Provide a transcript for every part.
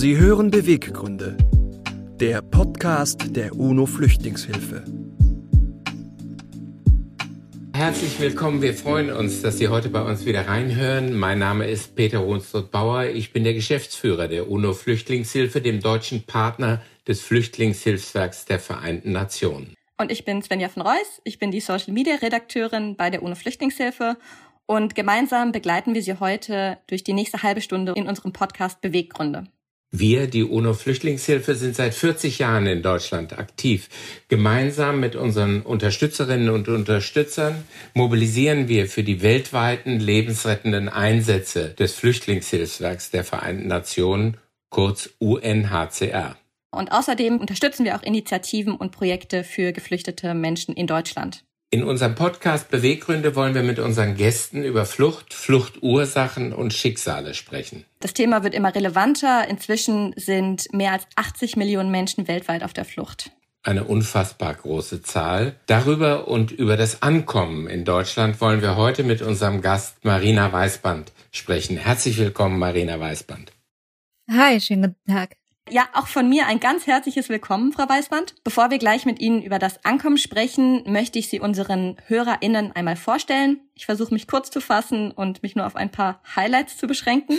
Sie hören Beweggründe, der Podcast der UNO-Flüchtlingshilfe. Herzlich willkommen. Wir freuen uns, dass Sie heute bei uns wieder reinhören. Mein Name ist Peter Ronsdorf-Bauer. Ich bin der Geschäftsführer der UNO-Flüchtlingshilfe, dem deutschen Partner des Flüchtlingshilfswerks der Vereinten Nationen. Und ich bin Svenja von Reuss. Ich bin die Social Media Redakteurin bei der UNO-Flüchtlingshilfe und gemeinsam begleiten wir Sie heute durch die nächste halbe Stunde in unserem Podcast Beweggründe. Wir, die UNO-Flüchtlingshilfe, sind seit 40 Jahren in Deutschland aktiv. Gemeinsam mit unseren Unterstützerinnen und Unterstützern mobilisieren wir für die weltweiten lebensrettenden Einsätze des Flüchtlingshilfswerks der Vereinten Nationen, kurz UNHCR. Und außerdem unterstützen wir auch Initiativen und Projekte für geflüchtete Menschen in Deutschland. In unserem Podcast Beweggründe wollen wir mit unseren Gästen über Flucht, Fluchtursachen und Schicksale sprechen. Das Thema wird immer relevanter. Inzwischen sind mehr als 80 Millionen Menschen weltweit auf der Flucht. Eine unfassbar große Zahl. Darüber und über das Ankommen in Deutschland wollen wir heute mit unserem Gast Marina Weißband sprechen. Herzlich willkommen, Marina Weißband. Hi, schönen guten Tag. Ja, auch von mir ein ganz herzliches Willkommen, Frau Weißband. Bevor wir gleich mit Ihnen über das Ankommen sprechen, möchte ich Sie unseren HörerInnen einmal vorstellen. Ich versuche mich kurz zu fassen und mich nur auf ein paar Highlights zu beschränken.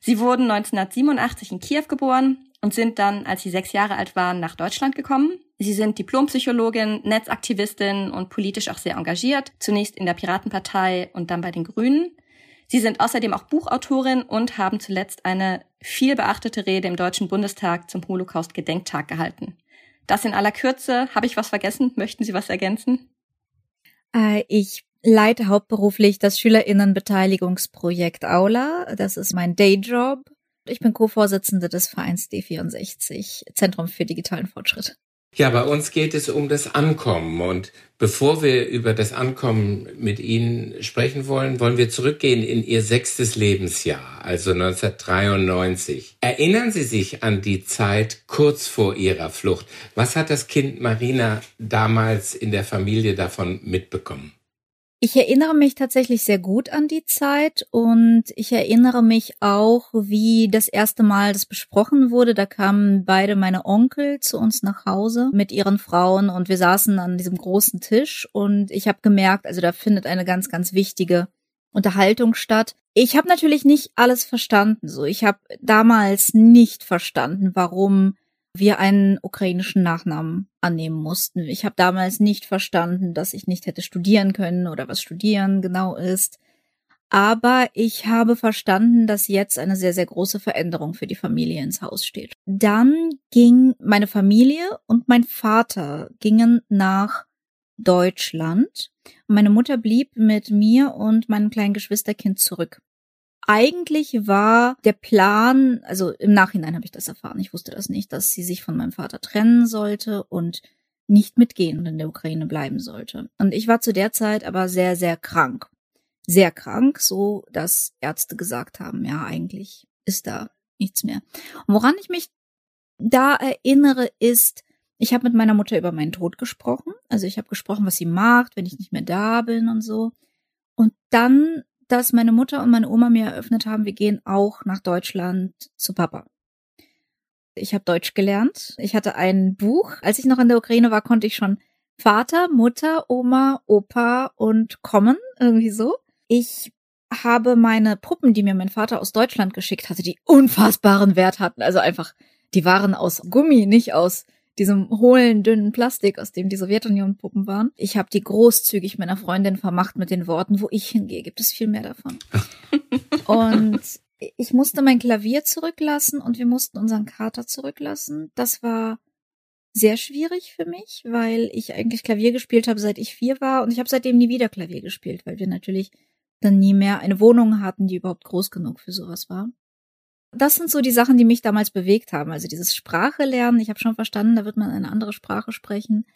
Sie wurden 1987 in Kiew geboren und sind dann, als Sie sechs Jahre alt waren, nach Deutschland gekommen. Sie sind Diplompsychologin, Netzaktivistin und politisch auch sehr engagiert, zunächst in der Piratenpartei und dann bei den Grünen. Sie sind außerdem auch Buchautorin und haben zuletzt eine viel beachtete Rede im Deutschen Bundestag zum Holocaust-Gedenktag gehalten. Das in aller Kürze. Habe ich was vergessen? Möchten Sie was ergänzen? Äh, ich leite hauptberuflich das Schülerinnenbeteiligungsprojekt Aula. Das ist mein Dayjob. Ich bin Co-Vorsitzende des Vereins D64, Zentrum für digitalen Fortschritt. Ja, bei uns geht es um das Ankommen. Und bevor wir über das Ankommen mit Ihnen sprechen wollen, wollen wir zurückgehen in Ihr sechstes Lebensjahr, also 1993. Erinnern Sie sich an die Zeit kurz vor Ihrer Flucht. Was hat das Kind Marina damals in der Familie davon mitbekommen? Ich erinnere mich tatsächlich sehr gut an die Zeit und ich erinnere mich auch, wie das erste Mal das besprochen wurde. Da kamen beide meine Onkel zu uns nach Hause mit ihren Frauen und wir saßen an diesem großen Tisch und ich habe gemerkt, also da findet eine ganz, ganz wichtige Unterhaltung statt. Ich habe natürlich nicht alles verstanden. So, ich habe damals nicht verstanden, warum wir einen ukrainischen Nachnamen annehmen mussten. Ich habe damals nicht verstanden, dass ich nicht hätte studieren können oder was studieren genau ist. Aber ich habe verstanden, dass jetzt eine sehr, sehr große Veränderung für die Familie ins Haus steht. Dann ging meine Familie und mein Vater gingen nach Deutschland. Meine Mutter blieb mit mir und meinem kleinen Geschwisterkind zurück eigentlich war der Plan, also im Nachhinein habe ich das erfahren, ich wusste das nicht, dass sie sich von meinem Vater trennen sollte und nicht mitgehen und in der Ukraine bleiben sollte. Und ich war zu der Zeit aber sehr, sehr krank. Sehr krank, so dass Ärzte gesagt haben, ja, eigentlich ist da nichts mehr. Und woran ich mich da erinnere, ist, ich habe mit meiner Mutter über meinen Tod gesprochen. Also ich habe gesprochen, was sie macht, wenn ich nicht mehr da bin und so. Und dann dass meine Mutter und meine Oma mir eröffnet haben, wir gehen auch nach Deutschland zu Papa. Ich habe Deutsch gelernt. Ich hatte ein Buch. Als ich noch in der Ukraine war, konnte ich schon Vater, Mutter, Oma, Opa und kommen, irgendwie so. Ich habe meine Puppen, die mir mein Vater aus Deutschland geschickt hatte, die unfassbaren Wert hatten. Also einfach, die waren aus Gummi, nicht aus diesem hohlen, dünnen Plastik, aus dem die Sowjetunion-Puppen waren. Ich habe die großzügig meiner Freundin vermacht mit den Worten, wo ich hingehe, gibt es viel mehr davon. und ich musste mein Klavier zurücklassen und wir mussten unseren Kater zurücklassen. Das war sehr schwierig für mich, weil ich eigentlich Klavier gespielt habe, seit ich vier war und ich habe seitdem nie wieder Klavier gespielt, weil wir natürlich dann nie mehr eine Wohnung hatten, die überhaupt groß genug für sowas war das sind so die Sachen, die mich damals bewegt haben. Also dieses Sprache lernen, ich habe schon verstanden, da wird man eine andere Sprache sprechen.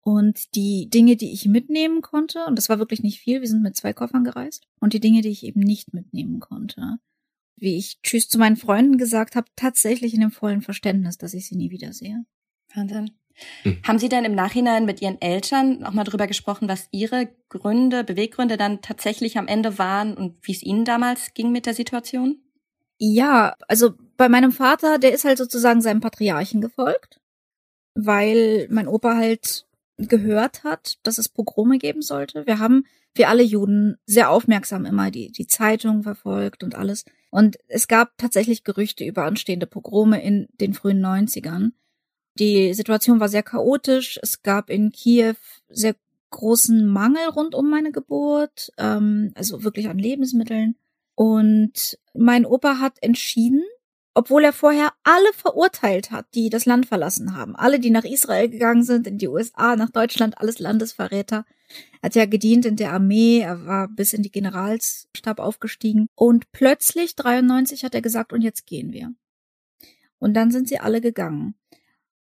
Und die Dinge, die ich mitnehmen konnte, und das war wirklich nicht viel, wir sind mit zwei Koffern gereist, und die Dinge, die ich eben nicht mitnehmen konnte. Wie ich Tschüss zu meinen Freunden gesagt habe, tatsächlich in dem vollen Verständnis, dass ich sie nie wiedersehe. Wahnsinn. Hm. Haben Sie denn im Nachhinein mit Ihren Eltern auch mal drüber gesprochen, was Ihre Gründe, Beweggründe dann tatsächlich am Ende waren und wie es Ihnen damals ging mit der Situation? Ja, also bei meinem Vater, der ist halt sozusagen seinem Patriarchen gefolgt, weil mein Opa halt gehört hat, dass es Pogrome geben sollte. Wir haben, wie alle Juden, sehr aufmerksam immer die, die Zeitung verfolgt und alles. Und es gab tatsächlich Gerüchte über anstehende Pogrome in den frühen 90ern. Die Situation war sehr chaotisch. Es gab in Kiew sehr großen Mangel rund um meine Geburt, ähm, also wirklich an Lebensmitteln. Und mein Opa hat entschieden, obwohl er vorher alle verurteilt hat, die das Land verlassen haben. Alle, die nach Israel gegangen sind, in die USA, nach Deutschland, alles Landesverräter. Er hat ja gedient in der Armee, er war bis in die Generalstab aufgestiegen. Und plötzlich, 93, hat er gesagt, und jetzt gehen wir. Und dann sind sie alle gegangen.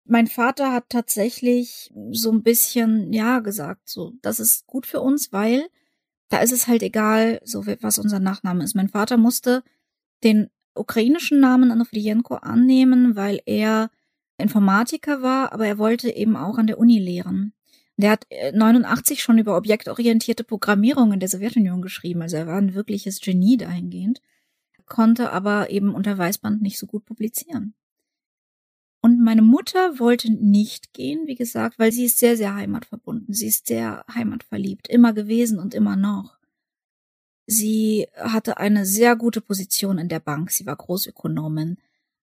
Mein Vater hat tatsächlich so ein bisschen, ja, gesagt, so, das ist gut für uns, weil da ist es halt egal, so was unser Nachname ist. Mein Vater musste den ukrainischen Namen Anofrienko annehmen, weil er Informatiker war, aber er wollte eben auch an der Uni lehren. Der hat 89 äh, schon über objektorientierte Programmierung in der Sowjetunion geschrieben, also er war ein wirkliches Genie dahingehend, konnte aber eben unter Weißband nicht so gut publizieren. Und meine Mutter wollte nicht gehen, wie gesagt, weil sie ist sehr, sehr heimatverbunden. Sie ist sehr heimatverliebt, immer gewesen und immer noch. Sie hatte eine sehr gute Position in der Bank. Sie war Großökonomin.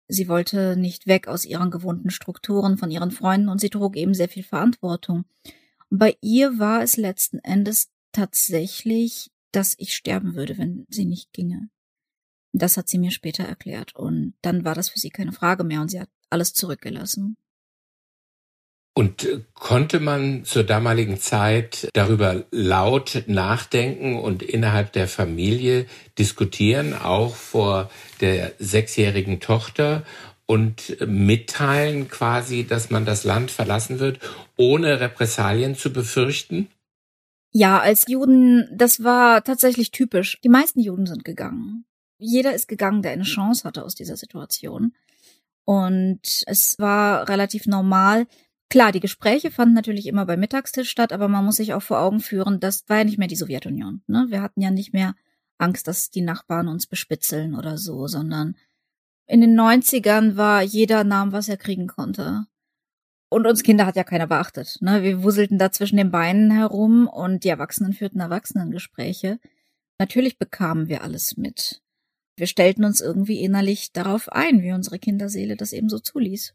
Sie wollte nicht weg aus ihren gewohnten Strukturen von ihren Freunden und sie trug eben sehr viel Verantwortung. Und bei ihr war es letzten Endes tatsächlich, dass ich sterben würde, wenn sie nicht ginge. Das hat sie mir später erklärt. Und dann war das für sie keine Frage mehr und sie hat alles zurückgelassen. Und äh, konnte man zur damaligen Zeit darüber laut nachdenken und innerhalb der Familie diskutieren, auch vor der sechsjährigen Tochter und mitteilen quasi, dass man das Land verlassen wird, ohne Repressalien zu befürchten? Ja, als Juden, das war tatsächlich typisch. Die meisten Juden sind gegangen. Jeder ist gegangen, der eine Chance hatte aus dieser Situation. Und es war relativ normal, Klar, die Gespräche fanden natürlich immer beim Mittagstisch statt, aber man muss sich auch vor Augen führen, das war ja nicht mehr die Sowjetunion. Ne? Wir hatten ja nicht mehr Angst, dass die Nachbarn uns bespitzeln oder so, sondern in den 90ern war jeder nahm, was er kriegen konnte. Und uns Kinder hat ja keiner beachtet. Ne? Wir wuselten da zwischen den Beinen herum und die Erwachsenen führten Erwachsenengespräche. Natürlich bekamen wir alles mit. Wir stellten uns irgendwie innerlich darauf ein, wie unsere Kinderseele das eben so zuließ.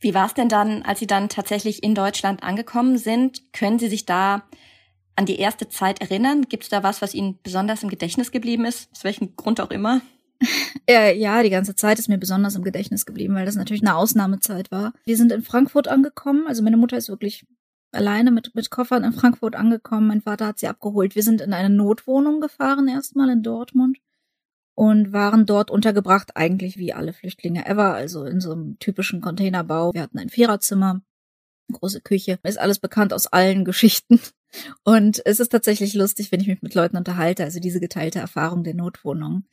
Wie war es denn dann, als Sie dann tatsächlich in Deutschland angekommen sind? Können Sie sich da an die erste Zeit erinnern? Gibt es da was, was Ihnen besonders im Gedächtnis geblieben ist? Aus welchem Grund auch immer? Äh, ja, die ganze Zeit ist mir besonders im Gedächtnis geblieben, weil das natürlich eine Ausnahmezeit war. Wir sind in Frankfurt angekommen. Also meine Mutter ist wirklich alleine mit, mit Koffern in Frankfurt angekommen. Mein Vater hat sie abgeholt. Wir sind in eine Notwohnung gefahren, erstmal in Dortmund und waren dort untergebracht, eigentlich wie alle Flüchtlinge ever, also in so einem typischen Containerbau. Wir hatten ein Viererzimmer, große Küche, ist alles bekannt aus allen Geschichten. Und es ist tatsächlich lustig, wenn ich mich mit Leuten unterhalte, also diese geteilte Erfahrung der Notwohnung.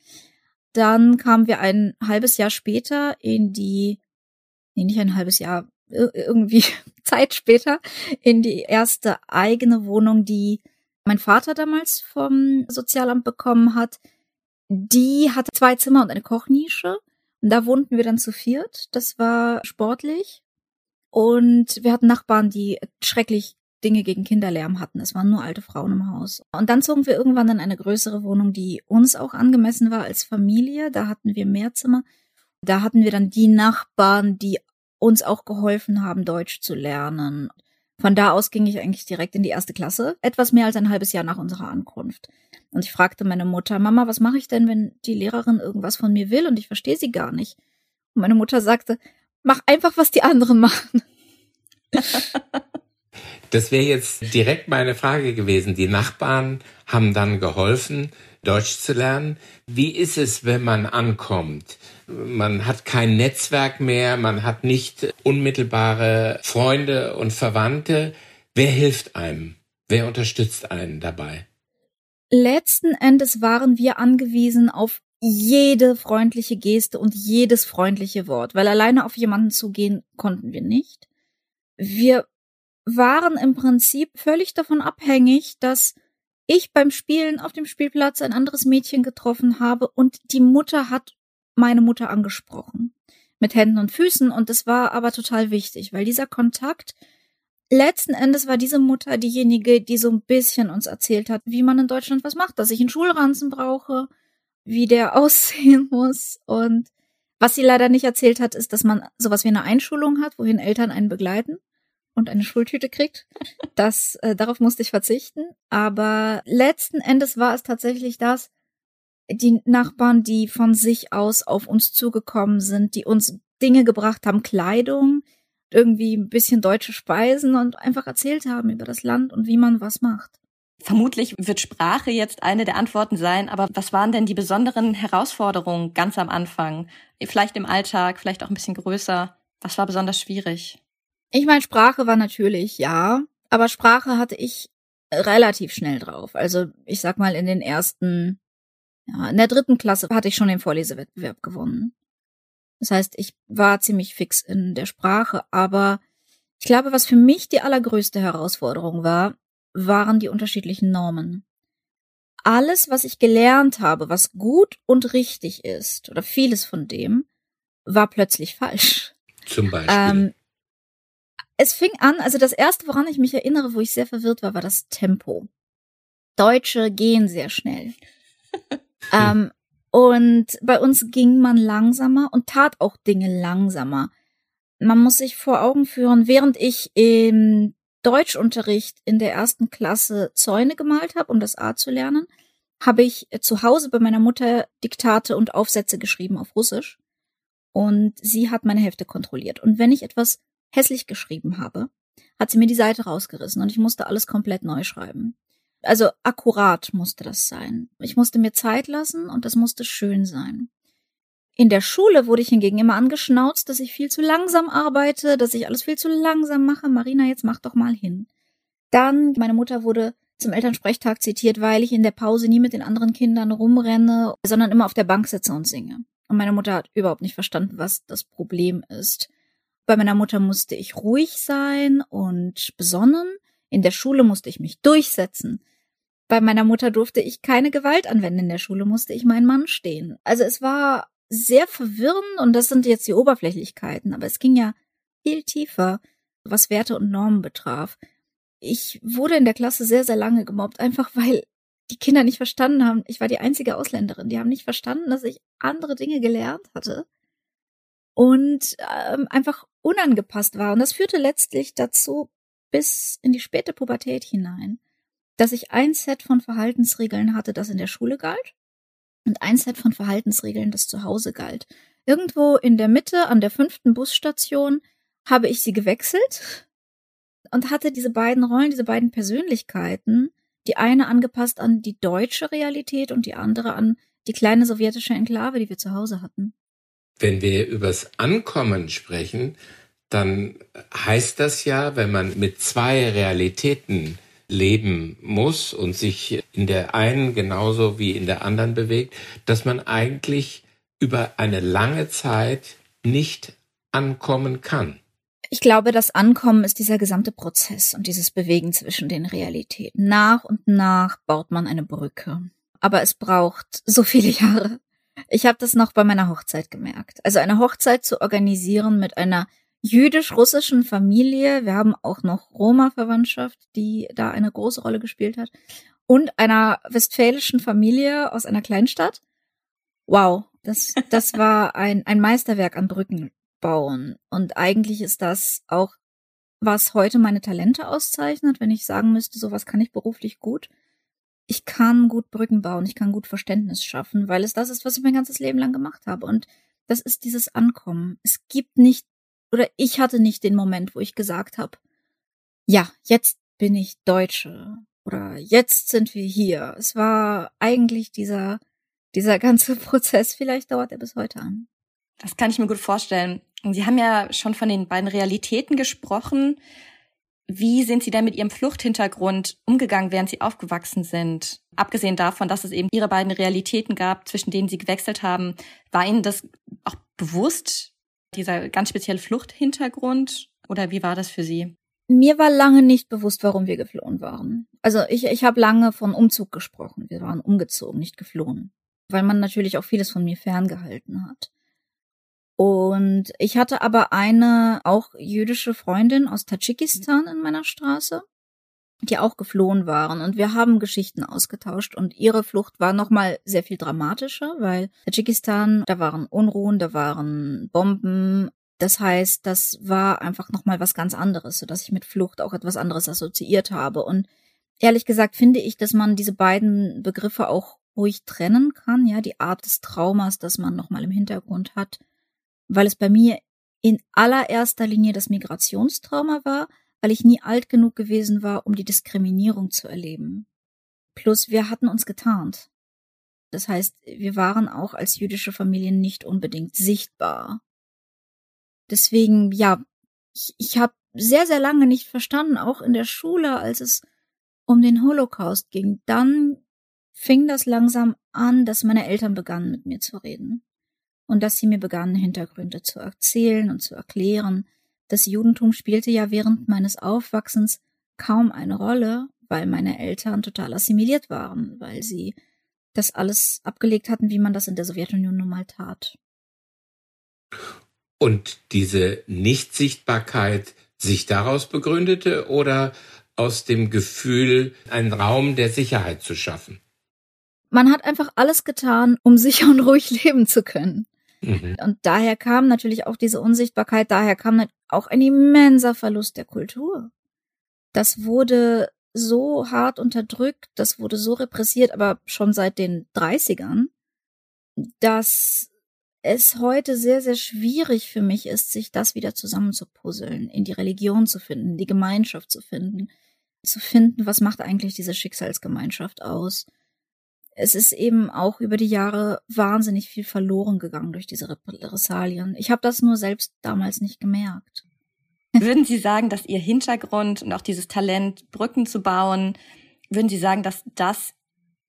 Dann kamen wir ein halbes Jahr später in die, nee, nicht ein halbes Jahr, irgendwie Zeit später, in die erste eigene Wohnung, die mein Vater damals vom Sozialamt bekommen hat. Die hatte zwei Zimmer und eine Kochnische. Und da wohnten wir dann zu viert. Das war sportlich. Und wir hatten Nachbarn, die schrecklich Dinge gegen Kinderlärm hatten. Es waren nur alte Frauen im Haus. Und dann zogen wir irgendwann in eine größere Wohnung, die uns auch angemessen war als Familie. Da hatten wir mehr Zimmer. Da hatten wir dann die Nachbarn, die uns auch geholfen haben, Deutsch zu lernen. Von da aus ging ich eigentlich direkt in die erste Klasse, etwas mehr als ein halbes Jahr nach unserer Ankunft. Und ich fragte meine Mutter, Mama, was mache ich denn, wenn die Lehrerin irgendwas von mir will und ich verstehe sie gar nicht? Und meine Mutter sagte, mach einfach, was die anderen machen. Das wäre jetzt direkt meine Frage gewesen. Die Nachbarn haben dann geholfen, Deutsch zu lernen. Wie ist es, wenn man ankommt? Man hat kein Netzwerk mehr, man hat nicht unmittelbare Freunde und Verwandte. Wer hilft einem? Wer unterstützt einen dabei? Letzten Endes waren wir angewiesen auf jede freundliche Geste und jedes freundliche Wort, weil alleine auf jemanden zugehen konnten wir nicht. Wir waren im Prinzip völlig davon abhängig, dass ich beim Spielen auf dem Spielplatz ein anderes Mädchen getroffen habe und die Mutter hat meine Mutter angesprochen. Mit Händen und Füßen. Und das war aber total wichtig, weil dieser Kontakt, letzten Endes war diese Mutter diejenige, die so ein bisschen uns erzählt hat, wie man in Deutschland was macht, dass ich einen Schulranzen brauche, wie der aussehen muss. Und was sie leider nicht erzählt hat, ist, dass man sowas wie eine Einschulung hat, wohin Eltern einen begleiten und eine Schultüte kriegt. Das, äh, darauf musste ich verzichten. Aber letzten Endes war es tatsächlich das, die Nachbarn, die von sich aus auf uns zugekommen sind, die uns Dinge gebracht haben, Kleidung, irgendwie ein bisschen deutsche Speisen und einfach erzählt haben über das Land und wie man was macht. Vermutlich wird Sprache jetzt eine der Antworten sein, aber was waren denn die besonderen Herausforderungen ganz am Anfang? Vielleicht im Alltag, vielleicht auch ein bisschen größer. Was war besonders schwierig? Ich meine, Sprache war natürlich, ja, aber Sprache hatte ich relativ schnell drauf. Also ich sag mal, in den ersten, ja, in der dritten Klasse hatte ich schon den Vorlesewettbewerb gewonnen. Das heißt, ich war ziemlich fix in der Sprache, aber ich glaube, was für mich die allergrößte Herausforderung war, waren die unterschiedlichen Normen. Alles, was ich gelernt habe, was gut und richtig ist, oder vieles von dem, war plötzlich falsch. Zum Beispiel. Ähm, es fing an, also das erste, woran ich mich erinnere, wo ich sehr verwirrt war, war das Tempo. Deutsche gehen sehr schnell. ähm, und bei uns ging man langsamer und tat auch Dinge langsamer. Man muss sich vor Augen führen, während ich im Deutschunterricht in der ersten Klasse Zäune gemalt habe, um das A zu lernen, habe ich zu Hause bei meiner Mutter Diktate und Aufsätze geschrieben auf Russisch. Und sie hat meine Hefte kontrolliert. Und wenn ich etwas hässlich geschrieben habe, hat sie mir die Seite rausgerissen und ich musste alles komplett neu schreiben. Also akkurat musste das sein. Ich musste mir Zeit lassen und das musste schön sein. In der Schule wurde ich hingegen immer angeschnauzt, dass ich viel zu langsam arbeite, dass ich alles viel zu langsam mache. Marina, jetzt mach doch mal hin. Dann, meine Mutter wurde zum Elternsprechtag zitiert, weil ich in der Pause nie mit den anderen Kindern rumrenne, sondern immer auf der Bank sitze und singe. Und meine Mutter hat überhaupt nicht verstanden, was das Problem ist. Bei meiner Mutter musste ich ruhig sein und besonnen. In der Schule musste ich mich durchsetzen. Bei meiner Mutter durfte ich keine Gewalt anwenden. In der Schule musste ich meinen Mann stehen. Also es war sehr verwirrend und das sind jetzt die Oberflächlichkeiten, aber es ging ja viel tiefer, was Werte und Normen betraf. Ich wurde in der Klasse sehr, sehr lange gemobbt, einfach weil die Kinder nicht verstanden haben. Ich war die einzige Ausländerin. Die haben nicht verstanden, dass ich andere Dinge gelernt hatte und ähm, einfach unangepasst war. Und das führte letztlich dazu bis in die späte Pubertät hinein, dass ich ein Set von Verhaltensregeln hatte, das in der Schule galt, und ein Set von Verhaltensregeln, das zu Hause galt. Irgendwo in der Mitte an der fünften Busstation habe ich sie gewechselt und hatte diese beiden Rollen, diese beiden Persönlichkeiten, die eine angepasst an die deutsche Realität und die andere an die kleine sowjetische Enklave, die wir zu Hause hatten. Wenn wir übers Ankommen sprechen, dann heißt das ja, wenn man mit zwei Realitäten leben muss und sich in der einen genauso wie in der anderen bewegt, dass man eigentlich über eine lange Zeit nicht ankommen kann. Ich glaube, das Ankommen ist dieser gesamte Prozess und dieses Bewegen zwischen den Realitäten. Nach und nach baut man eine Brücke. Aber es braucht so viele Jahre. Ich habe das noch bei meiner Hochzeit gemerkt. Also eine Hochzeit zu organisieren mit einer jüdisch-russischen Familie. Wir haben auch noch Roma-Verwandtschaft, die da eine große Rolle gespielt hat. Und einer westfälischen Familie aus einer Kleinstadt. Wow, das, das war ein, ein Meisterwerk an Brücken bauen. Und eigentlich ist das auch, was heute meine Talente auszeichnet, wenn ich sagen müsste, sowas kann ich beruflich gut ich kann gut Brücken bauen, ich kann gut Verständnis schaffen, weil es das ist, was ich mein ganzes Leben lang gemacht habe. Und das ist dieses Ankommen. Es gibt nicht, oder ich hatte nicht den Moment, wo ich gesagt habe, ja, jetzt bin ich Deutsche oder jetzt sind wir hier. Es war eigentlich dieser, dieser ganze Prozess, vielleicht dauert er bis heute an. Das kann ich mir gut vorstellen. Sie haben ja schon von den beiden Realitäten gesprochen. Wie sind Sie denn mit Ihrem Fluchthintergrund umgegangen, während Sie aufgewachsen sind? Abgesehen davon, dass es eben Ihre beiden Realitäten gab, zwischen denen Sie gewechselt haben, war Ihnen das auch bewusst, dieser ganz spezielle Fluchthintergrund? Oder wie war das für Sie? Mir war lange nicht bewusst, warum wir geflohen waren. Also ich, ich habe lange von Umzug gesprochen. Wir waren umgezogen, nicht geflohen. weil man natürlich auch vieles von mir ferngehalten hat. Und ich hatte aber eine auch jüdische Freundin aus Tadschikistan in meiner Straße, die auch geflohen waren. Und wir haben Geschichten ausgetauscht. Und ihre Flucht war nochmal sehr viel dramatischer, weil Tadschikistan, da waren Unruhen, da waren Bomben. Das heißt, das war einfach nochmal was ganz anderes, sodass ich mit Flucht auch etwas anderes assoziiert habe. Und ehrlich gesagt finde ich, dass man diese beiden Begriffe auch ruhig trennen kann, ja, die Art des Traumas, das man nochmal im Hintergrund hat, weil es bei mir in allererster Linie das Migrationstrauma war, weil ich nie alt genug gewesen war, um die Diskriminierung zu erleben. Plus wir hatten uns getarnt. Das heißt, wir waren auch als jüdische Familien nicht unbedingt sichtbar. Deswegen, ja, ich, ich habe sehr, sehr lange nicht verstanden, auch in der Schule, als es um den Holocaust ging. Dann fing das langsam an, dass meine Eltern begannen mit mir zu reden und dass sie mir begannen, Hintergründe zu erzählen und zu erklären. Das Judentum spielte ja während meines Aufwachsens kaum eine Rolle, weil meine Eltern total assimiliert waren, weil sie das alles abgelegt hatten, wie man das in der Sowjetunion nun mal tat. Und diese Nichtsichtbarkeit sich daraus begründete oder aus dem Gefühl, einen Raum der Sicherheit zu schaffen? Man hat einfach alles getan, um sicher und ruhig leben zu können. Mhm. Und daher kam natürlich auch diese Unsichtbarkeit, daher kam auch ein immenser Verlust der Kultur. Das wurde so hart unterdrückt, das wurde so repressiert, aber schon seit den 30ern, dass es heute sehr, sehr schwierig für mich ist, sich das wieder zusammenzupuzzeln, in die Religion zu finden, die Gemeinschaft zu finden, zu finden, was macht eigentlich diese Schicksalsgemeinschaft aus. Es ist eben auch über die Jahre wahnsinnig viel verloren gegangen durch diese Repressalien. Ich habe das nur selbst damals nicht gemerkt. Würden Sie sagen, dass Ihr Hintergrund und auch dieses Talent, Brücken zu bauen, würden Sie sagen, dass das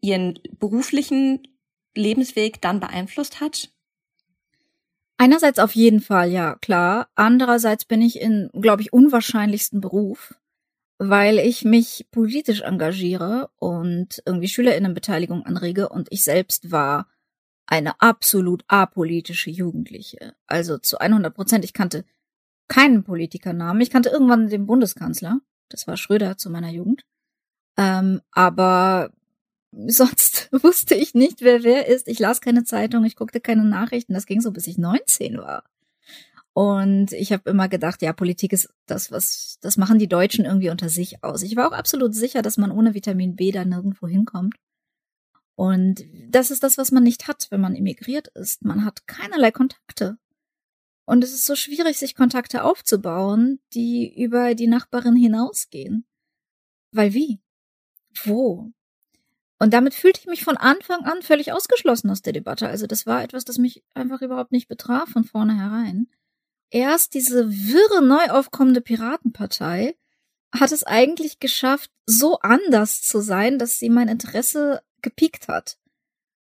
Ihren beruflichen Lebensweg dann beeinflusst hat? Einerseits auf jeden Fall, ja, klar. Andererseits bin ich in, glaube ich, unwahrscheinlichsten Beruf weil ich mich politisch engagiere und irgendwie Schülerinnenbeteiligung anrege und ich selbst war eine absolut apolitische Jugendliche. Also zu 100 Prozent. Ich kannte keinen Politikernamen. Ich kannte irgendwann den Bundeskanzler. Das war Schröder zu meiner Jugend. Ähm, aber sonst wusste ich nicht, wer wer ist. Ich las keine Zeitung, ich guckte keine Nachrichten. Das ging so, bis ich 19 war. Und ich habe immer gedacht, ja, Politik ist das, was, das machen die Deutschen irgendwie unter sich aus. Ich war auch absolut sicher, dass man ohne Vitamin B da nirgendwo hinkommt. Und das ist das, was man nicht hat, wenn man emigriert ist. Man hat keinerlei Kontakte. Und es ist so schwierig, sich Kontakte aufzubauen, die über die Nachbarin hinausgehen. Weil wie? Wo? Und damit fühlte ich mich von Anfang an völlig ausgeschlossen aus der Debatte. Also das war etwas, das mich einfach überhaupt nicht betraf von vornherein erst diese wirre neu aufkommende Piratenpartei hat es eigentlich geschafft, so anders zu sein, dass sie mein Interesse gepiekt hat.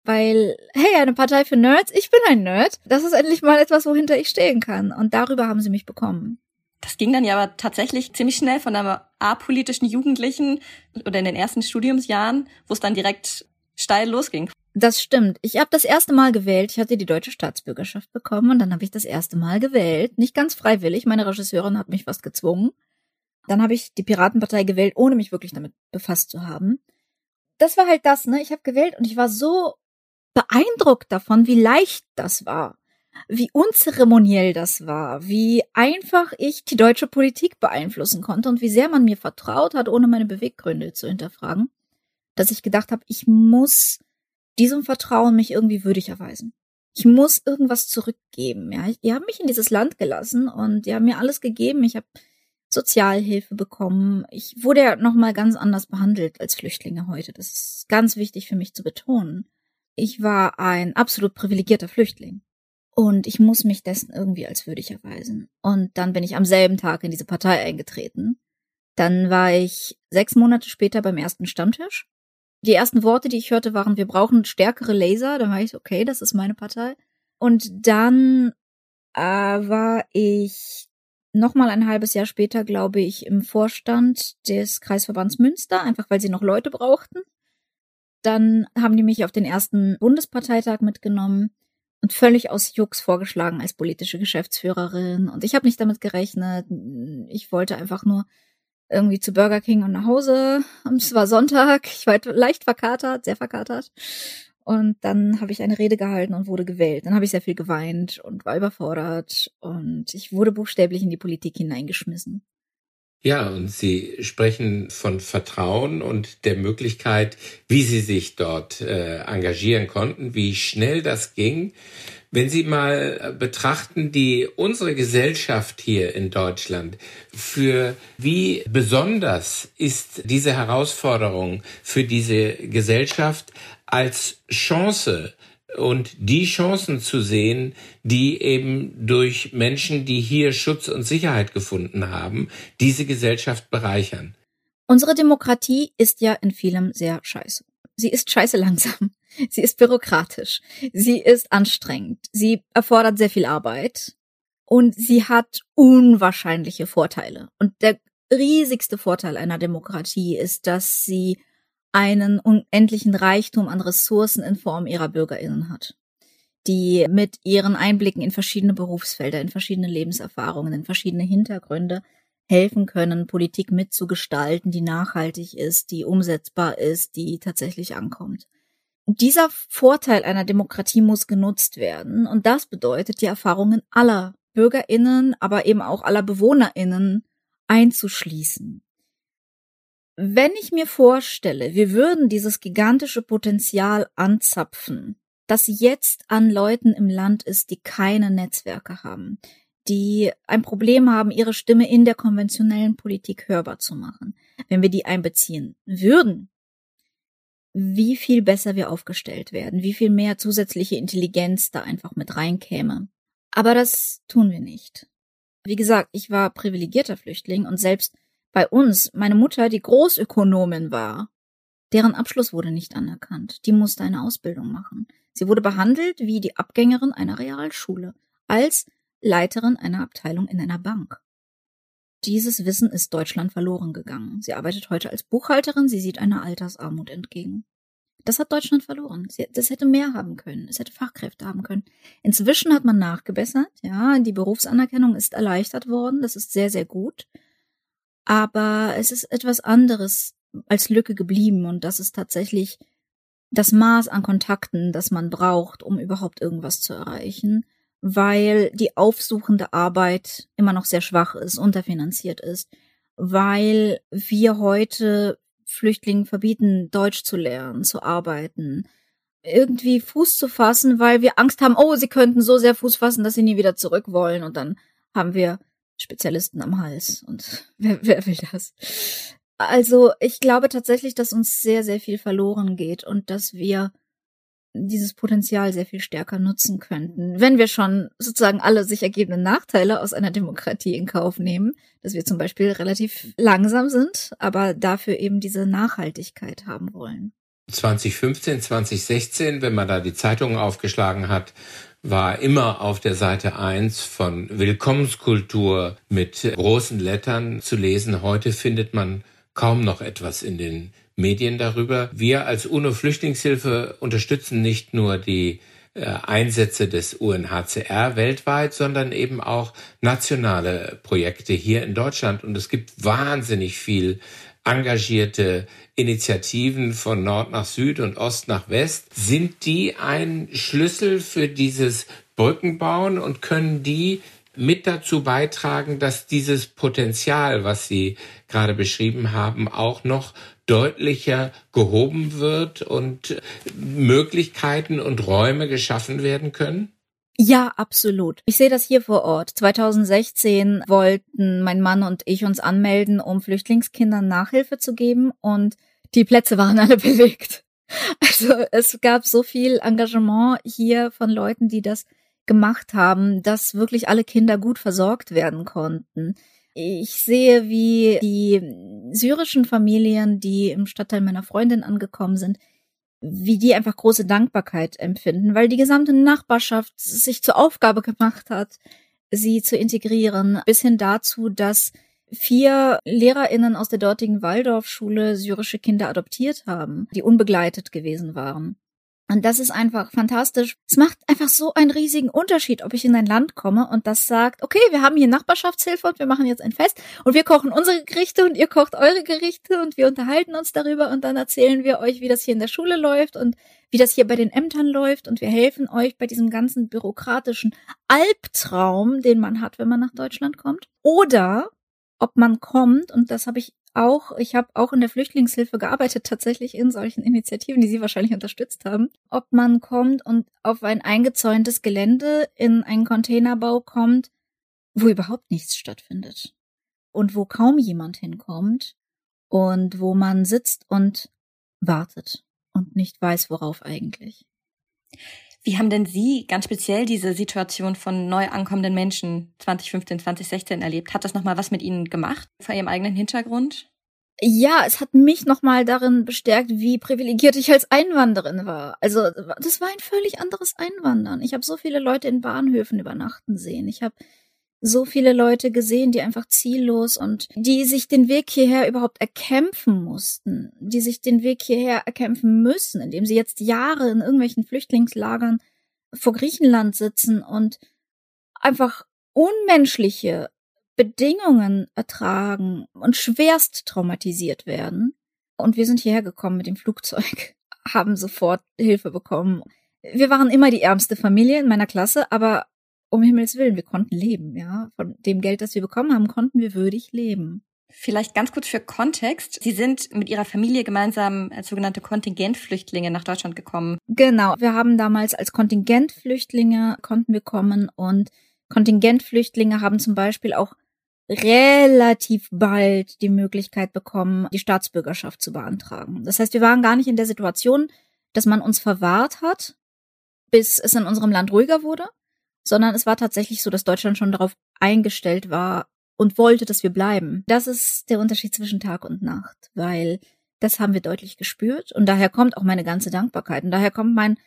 Weil, hey, eine Partei für Nerds, ich bin ein Nerd. Das ist endlich mal etwas, wohinter ich stehen kann. Und darüber haben sie mich bekommen. Das ging dann ja aber tatsächlich ziemlich schnell von einem apolitischen Jugendlichen oder in den ersten Studiumsjahren, wo es dann direkt steil losging. Das stimmt. Ich habe das erste Mal gewählt. Ich hatte die deutsche Staatsbürgerschaft bekommen und dann habe ich das erste Mal gewählt. Nicht ganz freiwillig. Meine Regisseurin hat mich fast gezwungen. Dann habe ich die Piratenpartei gewählt, ohne mich wirklich damit befasst zu haben. Das war halt das, ne? Ich habe gewählt und ich war so beeindruckt davon, wie leicht das war, wie unzeremoniell das war, wie einfach ich die deutsche Politik beeinflussen konnte und wie sehr man mir vertraut hat, ohne meine Beweggründe zu hinterfragen, dass ich gedacht habe, ich muss diesem Vertrauen mich irgendwie würdig erweisen. Ich muss irgendwas zurückgeben. Ja, ihr habt mich in dieses Land gelassen und ihr habt mir alles gegeben. Ich habe Sozialhilfe bekommen. Ich wurde ja noch mal ganz anders behandelt als Flüchtlinge heute. Das ist ganz wichtig für mich zu betonen. Ich war ein absolut privilegierter Flüchtling. Und ich muss mich dessen irgendwie als würdig erweisen. Und dann bin ich am selben Tag in diese Partei eingetreten. Dann war ich sechs Monate später beim ersten Stammtisch die ersten Worte, die ich hörte, waren, wir brauchen stärkere Laser. Dann war ich, okay, das ist meine Partei. Und dann äh, war ich noch mal ein halbes Jahr später, glaube ich, im Vorstand des Kreisverbands Münster, einfach weil sie noch Leute brauchten. dann haben die mich auf den ersten Bundesparteitag mitgenommen und völlig aus Jux vorgeschlagen als politische Geschäftsführerin. Und ich habe nicht damit gerechnet. Ich wollte einfach nur irgendwie zu Burger King und nach Hause. Und es war Sonntag. Ich war leicht verkatert, sehr verkatert. Und dann habe ich eine Rede gehalten und wurde gewählt. Dann habe ich sehr viel geweint und war überfordert. Und ich wurde buchstäblich in die Politik hineingeschmissen. Ja, und Sie sprechen von Vertrauen und der Möglichkeit, wie Sie sich dort äh, engagieren konnten, wie schnell das ging. Wenn Sie mal betrachten, die unsere Gesellschaft hier in Deutschland, für wie besonders ist diese Herausforderung für diese Gesellschaft als Chance und die Chancen zu sehen, die eben durch Menschen, die hier Schutz und Sicherheit gefunden haben, diese Gesellschaft bereichern. Unsere Demokratie ist ja in vielem sehr scheiße. Sie ist scheiße langsam. Sie ist bürokratisch. Sie ist anstrengend. Sie erfordert sehr viel Arbeit. Und sie hat unwahrscheinliche Vorteile. Und der riesigste Vorteil einer Demokratie ist, dass sie einen unendlichen Reichtum an Ressourcen in Form ihrer Bürgerinnen hat, die mit ihren Einblicken in verschiedene Berufsfelder, in verschiedene Lebenserfahrungen, in verschiedene Hintergründe helfen können, Politik mitzugestalten, die nachhaltig ist, die umsetzbar ist, die tatsächlich ankommt. dieser Vorteil einer Demokratie muss genutzt werden und das bedeutet, die Erfahrungen aller Bürgerinnen, aber eben auch aller Bewohnerinnen einzuschließen. Wenn ich mir vorstelle, wir würden dieses gigantische Potenzial anzapfen, das jetzt an Leuten im Land ist, die keine Netzwerke haben, die ein Problem haben, ihre Stimme in der konventionellen Politik hörbar zu machen, wenn wir die einbeziehen würden, wie viel besser wir aufgestellt werden, wie viel mehr zusätzliche Intelligenz da einfach mit reinkäme. Aber das tun wir nicht. Wie gesagt, ich war privilegierter Flüchtling und selbst bei uns, meine Mutter, die Großökonomin war, deren Abschluss wurde nicht anerkannt. Die musste eine Ausbildung machen. Sie wurde behandelt wie die Abgängerin einer Realschule, als Leiterin einer Abteilung in einer Bank. Dieses Wissen ist Deutschland verloren gegangen. Sie arbeitet heute als Buchhalterin, sie sieht einer Altersarmut entgegen. Das hat Deutschland verloren. Das hätte mehr haben können. Es hätte Fachkräfte haben können. Inzwischen hat man nachgebessert. Ja, die Berufsanerkennung ist erleichtert worden. Das ist sehr, sehr gut aber es ist etwas anderes als Lücke geblieben und das ist tatsächlich das Maß an Kontakten, das man braucht, um überhaupt irgendwas zu erreichen, weil die aufsuchende Arbeit immer noch sehr schwach ist, unterfinanziert ist, weil wir heute Flüchtlingen verbieten, Deutsch zu lernen, zu arbeiten, irgendwie Fuß zu fassen, weil wir Angst haben, oh, sie könnten so sehr Fuß fassen, dass sie nie wieder zurück wollen und dann haben wir Spezialisten am Hals. Und wer, wer will das? Also ich glaube tatsächlich, dass uns sehr, sehr viel verloren geht und dass wir dieses Potenzial sehr viel stärker nutzen könnten, wenn wir schon sozusagen alle sich ergebenden Nachteile aus einer Demokratie in Kauf nehmen, dass wir zum Beispiel relativ langsam sind, aber dafür eben diese Nachhaltigkeit haben wollen. 2015, 2016, wenn man da die Zeitungen aufgeschlagen hat, war immer auf der Seite 1 von Willkommenskultur mit großen Lettern zu lesen. Heute findet man kaum noch etwas in den Medien darüber. Wir als UNO-Flüchtlingshilfe unterstützen nicht nur die äh, Einsätze des UNHCR weltweit, sondern eben auch nationale Projekte hier in Deutschland. Und es gibt wahnsinnig viel engagierte Initiativen von Nord nach Süd und Ost nach West. Sind die ein Schlüssel für dieses Brückenbauen und können die mit dazu beitragen, dass dieses Potenzial, was Sie gerade beschrieben haben, auch noch deutlicher gehoben wird und Möglichkeiten und Räume geschaffen werden können? Ja, absolut. Ich sehe das hier vor Ort. 2016 wollten mein Mann und ich uns anmelden, um Flüchtlingskindern Nachhilfe zu geben und die Plätze waren alle belegt. Also es gab so viel Engagement hier von Leuten, die das gemacht haben, dass wirklich alle Kinder gut versorgt werden konnten. Ich sehe, wie die syrischen Familien, die im Stadtteil meiner Freundin angekommen sind, wie die einfach große Dankbarkeit empfinden, weil die gesamte Nachbarschaft sich zur Aufgabe gemacht hat, sie zu integrieren, bis hin dazu, dass vier LehrerInnen aus der dortigen Waldorfschule syrische Kinder adoptiert haben, die unbegleitet gewesen waren. Und das ist einfach fantastisch. Es macht einfach so einen riesigen Unterschied, ob ich in ein Land komme und das sagt, okay, wir haben hier Nachbarschaftshilfe und wir machen jetzt ein Fest und wir kochen unsere Gerichte und ihr kocht eure Gerichte und wir unterhalten uns darüber und dann erzählen wir euch, wie das hier in der Schule läuft und wie das hier bei den Ämtern läuft und wir helfen euch bei diesem ganzen bürokratischen Albtraum, den man hat, wenn man nach Deutschland kommt. Oder ob man kommt, und das habe ich auch, ich habe auch in der Flüchtlingshilfe gearbeitet, tatsächlich in solchen Initiativen, die Sie wahrscheinlich unterstützt haben, ob man kommt und auf ein eingezäuntes Gelände in einen Containerbau kommt, wo überhaupt nichts stattfindet und wo kaum jemand hinkommt und wo man sitzt und wartet und nicht weiß, worauf eigentlich. Wie haben denn Sie ganz speziell diese Situation von neu ankommenden Menschen 2015, 2016 erlebt? Hat das nochmal was mit Ihnen gemacht vor Ihrem eigenen Hintergrund? Ja, es hat mich nochmal darin bestärkt, wie privilegiert ich als Einwanderin war. Also das war ein völlig anderes Einwandern. Ich habe so viele Leute in Bahnhöfen übernachten sehen. Ich habe so viele Leute gesehen, die einfach ziellos und die sich den Weg hierher überhaupt erkämpfen mussten, die sich den Weg hierher erkämpfen müssen, indem sie jetzt Jahre in irgendwelchen Flüchtlingslagern vor Griechenland sitzen und einfach unmenschliche Bedingungen ertragen und schwerst traumatisiert werden. Und wir sind hierher gekommen mit dem Flugzeug, haben sofort Hilfe bekommen. Wir waren immer die ärmste Familie in meiner Klasse, aber um Himmels Willen, wir konnten leben, ja. Von dem Geld, das wir bekommen haben, konnten wir würdig leben. Vielleicht ganz kurz für Kontext. Sie sind mit Ihrer Familie gemeinsam als sogenannte Kontingentflüchtlinge nach Deutschland gekommen. Genau. Wir haben damals als Kontingentflüchtlinge konnten wir kommen und Kontingentflüchtlinge haben zum Beispiel auch relativ bald die Möglichkeit bekommen, die Staatsbürgerschaft zu beantragen. Das heißt, wir waren gar nicht in der Situation, dass man uns verwahrt hat, bis es in unserem Land ruhiger wurde, sondern es war tatsächlich so, dass Deutschland schon darauf eingestellt war und wollte, dass wir bleiben. Das ist der Unterschied zwischen Tag und Nacht, weil das haben wir deutlich gespürt und daher kommt auch meine ganze Dankbarkeit und daher kommt mein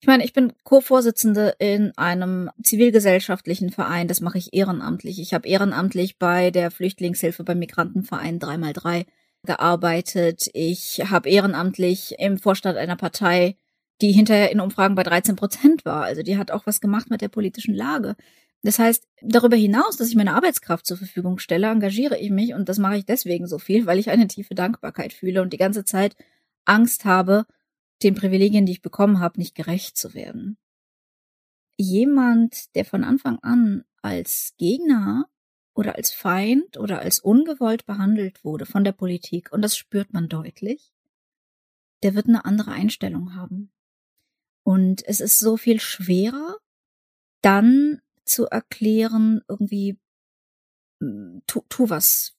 ich meine, ich bin Co-Vorsitzende in einem zivilgesellschaftlichen Verein, das mache ich ehrenamtlich. Ich habe ehrenamtlich bei der Flüchtlingshilfe beim Migrantenverein 3x3 gearbeitet. Ich habe ehrenamtlich im Vorstand einer Partei die hinterher in Umfragen bei 13 Prozent war. Also die hat auch was gemacht mit der politischen Lage. Das heißt, darüber hinaus, dass ich meine Arbeitskraft zur Verfügung stelle, engagiere ich mich und das mache ich deswegen so viel, weil ich eine tiefe Dankbarkeit fühle und die ganze Zeit Angst habe, den Privilegien, die ich bekommen habe, nicht gerecht zu werden. Jemand, der von Anfang an als Gegner oder als Feind oder als ungewollt behandelt wurde von der Politik, und das spürt man deutlich, der wird eine andere Einstellung haben. Und es ist so viel schwerer, dann zu erklären, irgendwie, hm, tu, tu was,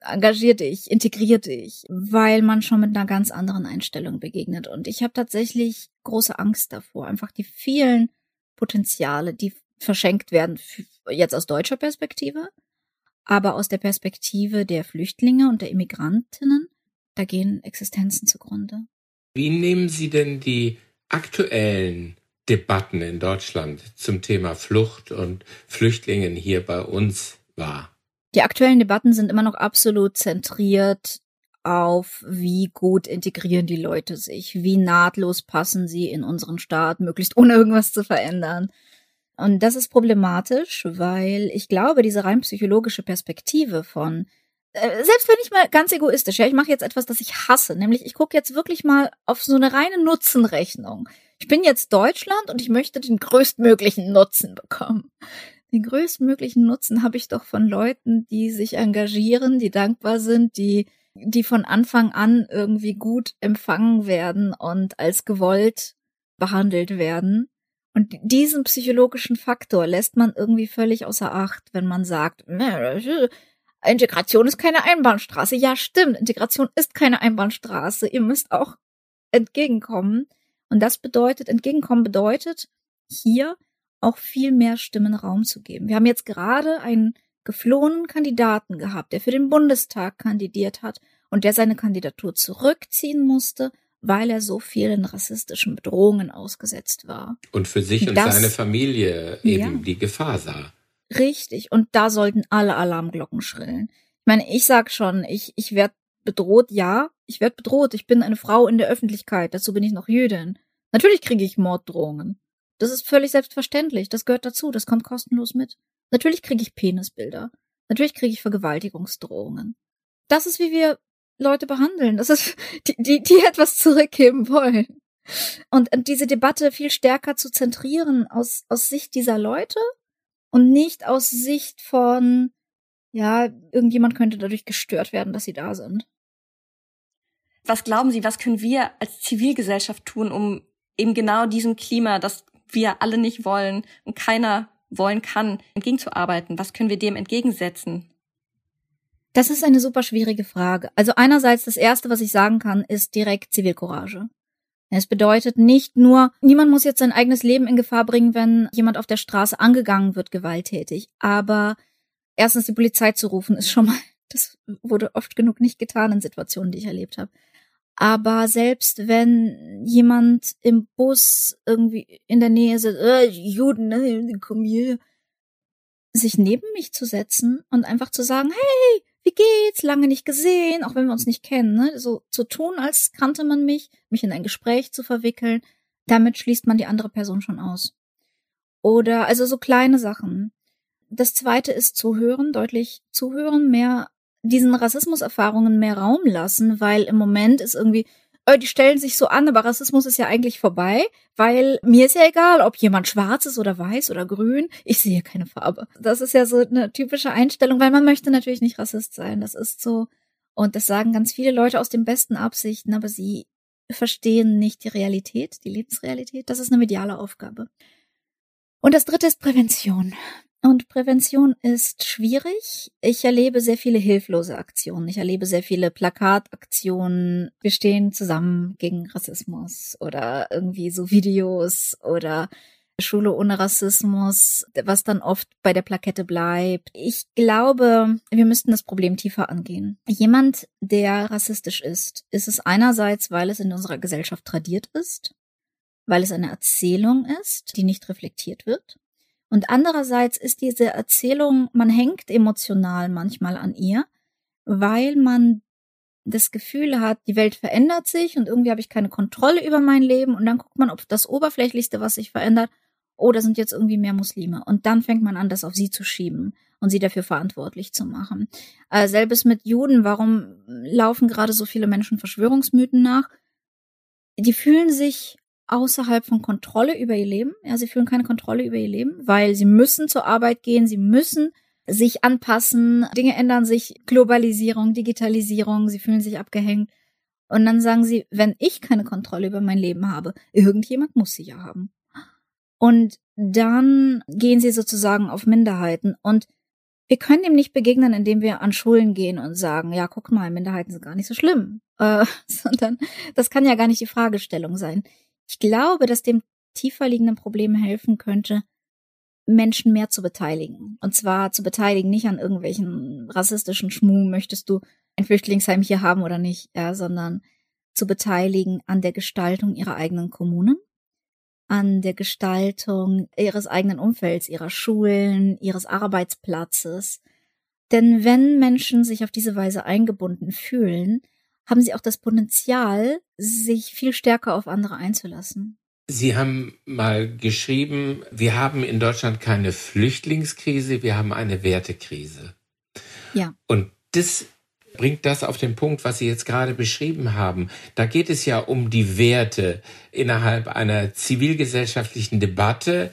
engagier dich, integrier dich, weil man schon mit einer ganz anderen Einstellung begegnet. Und ich habe tatsächlich große Angst davor, einfach die vielen Potenziale, die verschenkt werden, jetzt aus deutscher Perspektive, aber aus der Perspektive der Flüchtlinge und der Immigrantinnen, da gehen Existenzen zugrunde. Wie nehmen Sie denn die aktuellen Debatten in Deutschland zum Thema Flucht und Flüchtlingen hier bei uns wahr? Die aktuellen Debatten sind immer noch absolut zentriert auf, wie gut integrieren die Leute sich, wie nahtlos passen sie in unseren Staat, möglichst ohne irgendwas zu verändern. Und das ist problematisch, weil ich glaube, diese rein psychologische Perspektive von selbst wenn ich mal ganz egoistisch, ja, ich mache jetzt etwas, das ich hasse, nämlich ich gucke jetzt wirklich mal auf so eine reine Nutzenrechnung. Ich bin jetzt Deutschland und ich möchte den größtmöglichen Nutzen bekommen. Den größtmöglichen Nutzen habe ich doch von Leuten, die sich engagieren, die dankbar sind, die die von Anfang an irgendwie gut empfangen werden und als gewollt behandelt werden. Und diesen psychologischen Faktor lässt man irgendwie völlig außer Acht, wenn man sagt, Integration ist keine Einbahnstraße. Ja, stimmt, Integration ist keine Einbahnstraße. Ihr müsst auch entgegenkommen. Und das bedeutet, entgegenkommen bedeutet, hier auch viel mehr Stimmen Raum zu geben. Wir haben jetzt gerade einen geflohenen Kandidaten gehabt, der für den Bundestag kandidiert hat und der seine Kandidatur zurückziehen musste, weil er so vielen rassistischen Bedrohungen ausgesetzt war. Und für sich und das, seine Familie eben ja. die Gefahr sah. Richtig. Und da sollten alle Alarmglocken schrillen. Ich meine, ich sag schon, ich, ich werde bedroht, ja, ich werde bedroht. Ich bin eine Frau in der Öffentlichkeit, dazu bin ich noch Jüdin. Natürlich kriege ich Morddrohungen. Das ist völlig selbstverständlich, das gehört dazu, das kommt kostenlos mit. Natürlich kriege ich Penisbilder. Natürlich kriege ich Vergewaltigungsdrohungen. Das ist, wie wir Leute behandeln. Das ist, die, die, die etwas zurückgeben wollen. Und diese Debatte viel stärker zu zentrieren aus, aus Sicht dieser Leute und nicht aus Sicht von, ja, irgendjemand könnte dadurch gestört werden, dass sie da sind. Was glauben Sie, was können wir als Zivilgesellschaft tun, um eben genau diesem Klima, das wir alle nicht wollen und keiner wollen kann, entgegenzuarbeiten? Was können wir dem entgegensetzen? Das ist eine super schwierige Frage. Also einerseits das erste, was ich sagen kann, ist direkt Zivilcourage. Es bedeutet nicht nur, niemand muss jetzt sein eigenes Leben in Gefahr bringen, wenn jemand auf der Straße angegangen wird, gewalttätig. Aber erstens die Polizei zu rufen, ist schon mal, das wurde oft genug nicht getan in Situationen, die ich erlebt habe. Aber selbst wenn jemand im Bus irgendwie in der Nähe sitzt, äh, Juden, ne, komm hier, sich neben mich zu setzen und einfach zu sagen, hey, wie geht's? Lange nicht gesehen, auch wenn wir uns nicht kennen, ne? So zu tun, als kannte man mich, mich in ein Gespräch zu verwickeln, damit schließt man die andere Person schon aus. Oder also so kleine Sachen. Das zweite ist zuhören, deutlich zuhören, mehr diesen Rassismuserfahrungen mehr Raum lassen, weil im Moment ist irgendwie, die stellen sich so an, aber Rassismus ist ja eigentlich vorbei, weil mir ist ja egal, ob jemand schwarz ist oder weiß oder grün, ich sehe keine Farbe. Das ist ja so eine typische Einstellung, weil man möchte natürlich nicht Rassist sein. Das ist so, und das sagen ganz viele Leute aus den besten Absichten, aber sie verstehen nicht die Realität, die Lebensrealität. Das ist eine mediale Aufgabe. Und das dritte ist Prävention. Und Prävention ist schwierig. Ich erlebe sehr viele hilflose Aktionen. Ich erlebe sehr viele Plakataktionen. Wir stehen zusammen gegen Rassismus oder irgendwie so Videos oder Schule ohne Rassismus, was dann oft bei der Plakette bleibt. Ich glaube, wir müssten das Problem tiefer angehen. Jemand, der rassistisch ist, ist es einerseits, weil es in unserer Gesellschaft tradiert ist, weil es eine Erzählung ist, die nicht reflektiert wird und andererseits ist diese Erzählung, man hängt emotional manchmal an ihr, weil man das Gefühl hat, die Welt verändert sich und irgendwie habe ich keine Kontrolle über mein Leben und dann guckt man, ob das Oberflächlichste, was sich verändert, oh, sind jetzt irgendwie mehr Muslime. Und dann fängt man an, das auf sie zu schieben und sie dafür verantwortlich zu machen. Äh, selbes mit Juden, warum laufen gerade so viele Menschen Verschwörungsmythen nach? Die fühlen sich außerhalb von Kontrolle über ihr Leben. Ja, sie fühlen keine Kontrolle über ihr Leben, weil sie müssen zur Arbeit gehen, sie müssen sich anpassen, Dinge ändern sich, Globalisierung, Digitalisierung, sie fühlen sich abgehängt. Und dann sagen sie, wenn ich keine Kontrolle über mein Leben habe, irgendjemand muss sie ja haben. Und dann gehen sie sozusagen auf Minderheiten. Und wir können dem nicht begegnen, indem wir an Schulen gehen und sagen, ja, guck mal, Minderheiten sind gar nicht so schlimm. Äh, sondern das kann ja gar nicht die Fragestellung sein. Ich glaube, dass dem tiefer liegenden Problem helfen könnte, Menschen mehr zu beteiligen. Und zwar zu beteiligen nicht an irgendwelchen rassistischen Schmuh, möchtest du ein Flüchtlingsheim hier haben oder nicht, ja, sondern zu beteiligen an der Gestaltung ihrer eigenen Kommunen, an der Gestaltung ihres eigenen Umfelds, ihrer Schulen, ihres Arbeitsplatzes. Denn wenn Menschen sich auf diese Weise eingebunden fühlen, haben sie auch das Potenzial, sich viel stärker auf andere einzulassen. Sie haben mal geschrieben, wir haben in Deutschland keine Flüchtlingskrise, wir haben eine Wertekrise. Ja. Und das bringt das auf den Punkt, was Sie jetzt gerade beschrieben haben. Da geht es ja um die Werte innerhalb einer zivilgesellschaftlichen Debatte,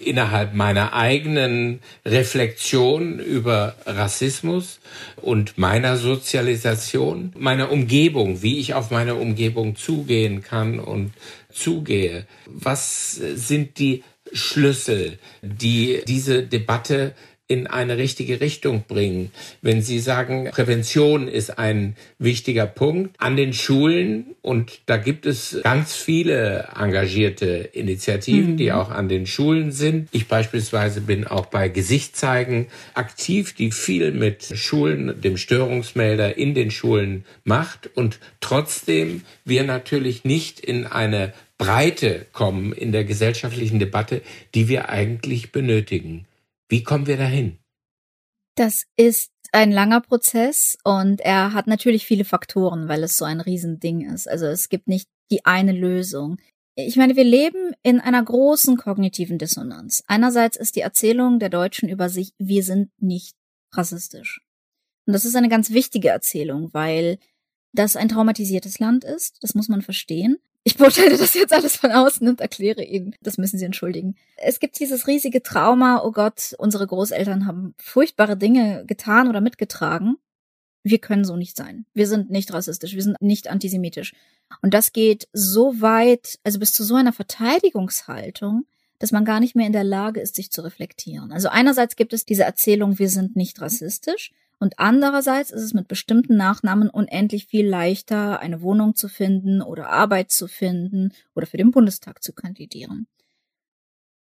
innerhalb meiner eigenen Reflexion über Rassismus und meiner Sozialisation, meiner Umgebung, wie ich auf meine Umgebung zugehen kann und zugehe. Was sind die Schlüssel, die diese Debatte in eine richtige Richtung bringen. Wenn Sie sagen, Prävention ist ein wichtiger Punkt an den Schulen und da gibt es ganz viele engagierte Initiativen, mhm. die auch an den Schulen sind. Ich beispielsweise bin auch bei Gesichtszeigen aktiv, die viel mit Schulen, dem Störungsmelder in den Schulen macht und trotzdem wir natürlich nicht in eine Breite kommen in der gesellschaftlichen Debatte, die wir eigentlich benötigen. Wie kommen wir dahin? Das ist ein langer Prozess und er hat natürlich viele Faktoren, weil es so ein Riesending ist. Also es gibt nicht die eine Lösung. Ich meine, wir leben in einer großen kognitiven Dissonanz. Einerseits ist die Erzählung der Deutschen über sich, wir sind nicht rassistisch. Und das ist eine ganz wichtige Erzählung, weil das ein traumatisiertes Land ist. Das muss man verstehen. Ich beurteile das jetzt alles von außen und erkläre Ihnen, das müssen Sie entschuldigen. Es gibt dieses riesige Trauma, oh Gott, unsere Großeltern haben furchtbare Dinge getan oder mitgetragen. Wir können so nicht sein. Wir sind nicht rassistisch, wir sind nicht antisemitisch. Und das geht so weit, also bis zu so einer Verteidigungshaltung, dass man gar nicht mehr in der Lage ist, sich zu reflektieren. Also einerseits gibt es diese Erzählung, wir sind nicht rassistisch. Und andererseits ist es mit bestimmten Nachnamen unendlich viel leichter, eine Wohnung zu finden oder Arbeit zu finden oder für den Bundestag zu kandidieren.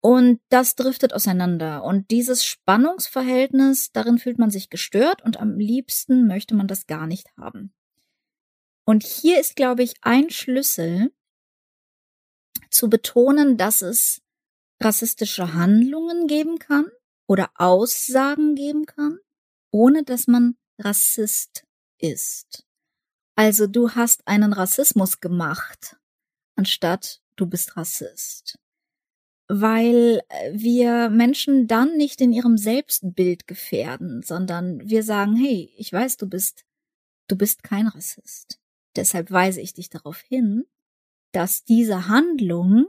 Und das driftet auseinander. Und dieses Spannungsverhältnis, darin fühlt man sich gestört und am liebsten möchte man das gar nicht haben. Und hier ist, glaube ich, ein Schlüssel zu betonen, dass es rassistische Handlungen geben kann oder Aussagen geben kann, ohne dass man Rassist ist. Also du hast einen Rassismus gemacht, anstatt du bist Rassist. Weil äh, wir Menschen dann nicht in ihrem Selbstbild gefährden, sondern wir sagen, hey, ich weiß, du bist, du bist kein Rassist. Deshalb weise ich dich darauf hin, dass diese Handlung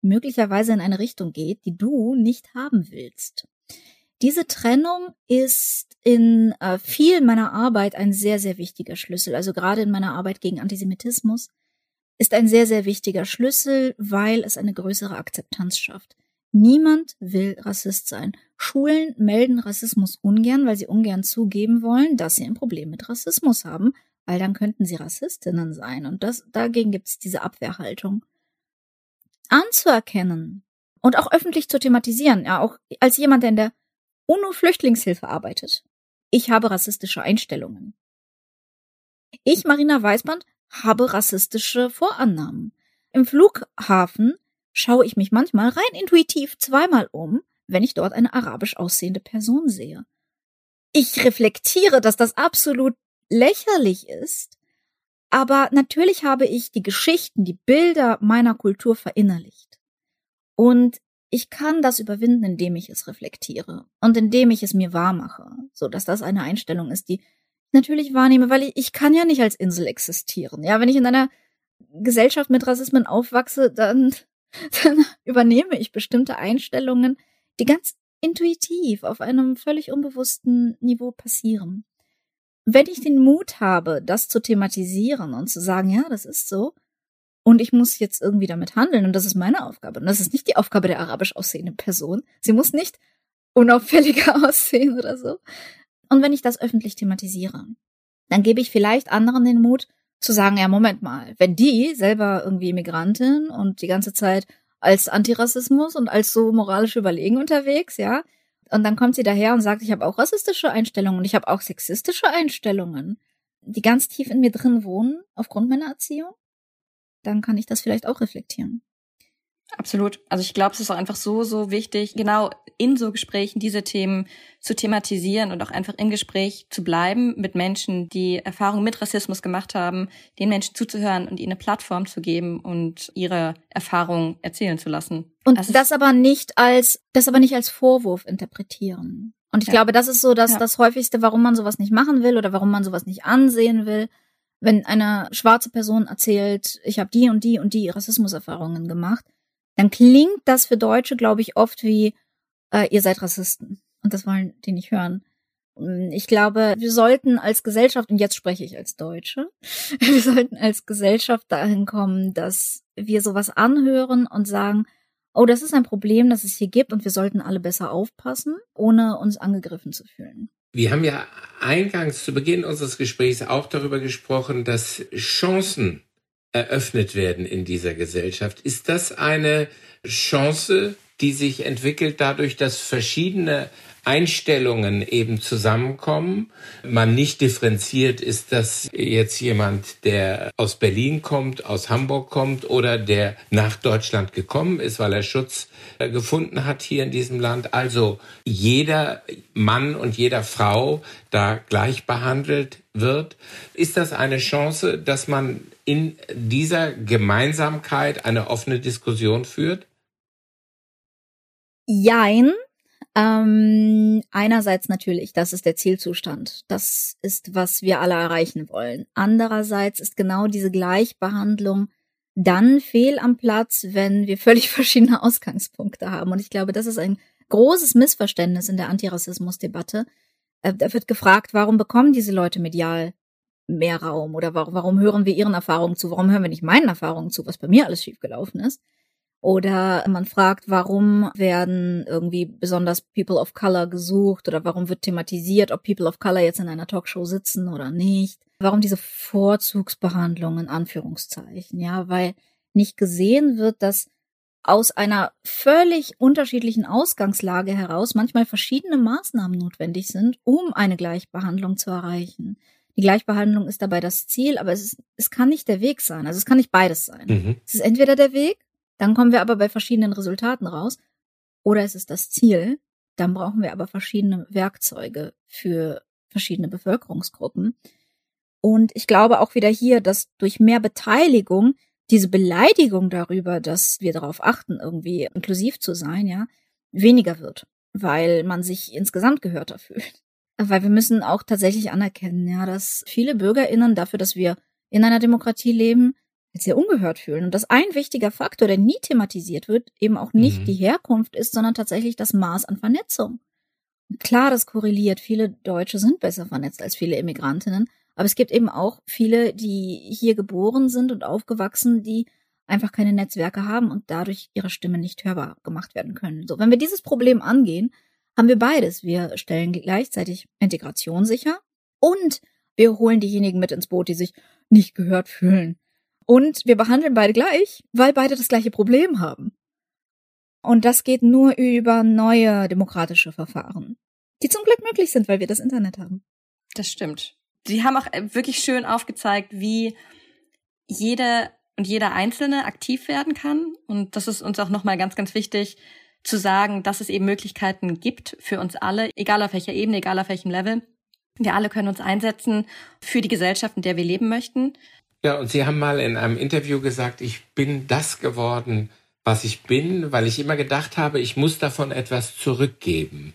möglicherweise in eine Richtung geht, die du nicht haben willst. Diese Trennung ist in äh, viel meiner Arbeit ein sehr, sehr wichtiger Schlüssel. Also gerade in meiner Arbeit gegen Antisemitismus ist ein sehr, sehr wichtiger Schlüssel, weil es eine größere Akzeptanz schafft. Niemand will Rassist sein. Schulen melden Rassismus ungern, weil sie ungern zugeben wollen, dass sie ein Problem mit Rassismus haben, weil dann könnten sie Rassistinnen sein. Und das, dagegen gibt es diese Abwehrhaltung. Anzuerkennen und auch öffentlich zu thematisieren, ja, auch als jemand, der in der UNO-Flüchtlingshilfe arbeitet. Ich habe rassistische Einstellungen. Ich, Marina Weißband, habe rassistische Vorannahmen. Im Flughafen schaue ich mich manchmal rein intuitiv zweimal um, wenn ich dort eine arabisch aussehende Person sehe. Ich reflektiere, dass das absolut lächerlich ist, aber natürlich habe ich die Geschichten, die Bilder meiner Kultur verinnerlicht. Und ich kann das überwinden, indem ich es reflektiere und indem ich es mir wahr mache, so dass das eine Einstellung ist, die ich natürlich wahrnehme, weil ich, ich kann ja nicht als Insel existieren. Ja, wenn ich in einer Gesellschaft mit Rassismen aufwachse, dann, dann übernehme ich bestimmte Einstellungen, die ganz intuitiv auf einem völlig unbewussten Niveau passieren. Wenn ich den Mut habe, das zu thematisieren und zu sagen, ja, das ist so, und ich muss jetzt irgendwie damit handeln und das ist meine Aufgabe. Und das ist nicht die Aufgabe der arabisch aussehenden Person. Sie muss nicht unauffälliger aussehen oder so. Und wenn ich das öffentlich thematisiere, dann gebe ich vielleicht anderen den Mut zu sagen, ja, Moment mal, wenn die selber irgendwie Immigrantin und die ganze Zeit als Antirassismus und als so moralisch überlegen unterwegs, ja, und dann kommt sie daher und sagt, ich habe auch rassistische Einstellungen und ich habe auch sexistische Einstellungen, die ganz tief in mir drin wohnen aufgrund meiner Erziehung dann kann ich das vielleicht auch reflektieren. Absolut. Also ich glaube, es ist auch einfach so, so wichtig, genau in so Gesprächen diese Themen zu thematisieren und auch einfach im Gespräch zu bleiben mit Menschen, die Erfahrungen mit Rassismus gemacht haben, den Menschen zuzuhören und ihnen eine Plattform zu geben und ihre Erfahrungen erzählen zu lassen. Und also das aber nicht als, das aber nicht als Vorwurf interpretieren. Und ich ja. glaube, das ist so das, ja. das häufigste, warum man sowas nicht machen will oder warum man sowas nicht ansehen will wenn eine schwarze Person erzählt, ich habe die und die und die Rassismuserfahrungen gemacht, dann klingt das für Deutsche, glaube ich, oft wie, äh, ihr seid Rassisten. Und das wollen die nicht hören. Ich glaube, wir sollten als Gesellschaft, und jetzt spreche ich als Deutsche, wir sollten als Gesellschaft dahin kommen, dass wir sowas anhören und sagen, oh, das ist ein Problem, das es hier gibt und wir sollten alle besser aufpassen, ohne uns angegriffen zu fühlen. Wir haben ja eingangs zu Beginn unseres Gesprächs auch darüber gesprochen, dass Chancen eröffnet werden in dieser Gesellschaft. Ist das eine Chance, die sich entwickelt dadurch, dass verschiedene Einstellungen eben zusammenkommen. Man nicht differenziert, ist das jetzt jemand, der aus Berlin kommt, aus Hamburg kommt oder der nach Deutschland gekommen ist, weil er Schutz äh, gefunden hat hier in diesem Land. Also jeder Mann und jeder Frau da gleich behandelt wird. Ist das eine Chance, dass man in dieser Gemeinsamkeit eine offene Diskussion führt? Jein. Ähm, einerseits natürlich, das ist der Zielzustand. Das ist, was wir alle erreichen wollen. Andererseits ist genau diese Gleichbehandlung dann fehl am Platz, wenn wir völlig verschiedene Ausgangspunkte haben. Und ich glaube, das ist ein großes Missverständnis in der Antirassismusdebatte. Äh, da wird gefragt, warum bekommen diese Leute medial mehr Raum oder warum, warum hören wir ihren Erfahrungen zu? Warum hören wir nicht meinen Erfahrungen zu, was bei mir alles schiefgelaufen ist? Oder man fragt, warum werden irgendwie besonders People of Color gesucht oder warum wird thematisiert, ob People of Color jetzt in einer Talkshow sitzen oder nicht. Warum diese Vorzugsbehandlung in Anführungszeichen, ja, weil nicht gesehen wird, dass aus einer völlig unterschiedlichen Ausgangslage heraus manchmal verschiedene Maßnahmen notwendig sind, um eine Gleichbehandlung zu erreichen. Die Gleichbehandlung ist dabei das Ziel, aber es, ist, es kann nicht der Weg sein. Also es kann nicht beides sein. Mhm. Es ist entweder der Weg dann kommen wir aber bei verschiedenen Resultaten raus. Oder es ist das Ziel. Dann brauchen wir aber verschiedene Werkzeuge für verschiedene Bevölkerungsgruppen. Und ich glaube auch wieder hier, dass durch mehr Beteiligung diese Beleidigung darüber, dass wir darauf achten, irgendwie inklusiv zu sein, ja, weniger wird, weil man sich insgesamt gehörter fühlt. Weil wir müssen auch tatsächlich anerkennen, ja, dass viele BürgerInnen dafür, dass wir in einer Demokratie leben, sehr ungehört fühlen. Und dass ein wichtiger Faktor, der nie thematisiert wird, eben auch nicht mhm. die Herkunft ist, sondern tatsächlich das Maß an Vernetzung. klar, das korreliert. Viele Deutsche sind besser vernetzt als viele Immigrantinnen. Aber es gibt eben auch viele, die hier geboren sind und aufgewachsen, die einfach keine Netzwerke haben und dadurch ihre Stimme nicht hörbar gemacht werden können. So, wenn wir dieses Problem angehen, haben wir beides. Wir stellen gleichzeitig Integration sicher und wir holen diejenigen mit ins Boot, die sich nicht gehört fühlen. Und wir behandeln beide gleich, weil beide das gleiche Problem haben. Und das geht nur über neue demokratische Verfahren, die zum Glück möglich sind, weil wir das Internet haben. Das stimmt. Sie haben auch äh, wirklich schön aufgezeigt, wie jede und jeder Einzelne aktiv werden kann. Und das ist uns auch nochmal ganz, ganz wichtig zu sagen, dass es eben Möglichkeiten gibt für uns alle, egal auf welcher Ebene, egal auf welchem Level. Wir alle können uns einsetzen für die Gesellschaft, in der wir leben möchten. Ja, und Sie haben mal in einem Interview gesagt, ich bin das geworden, was ich bin, weil ich immer gedacht habe, ich muss davon etwas zurückgeben.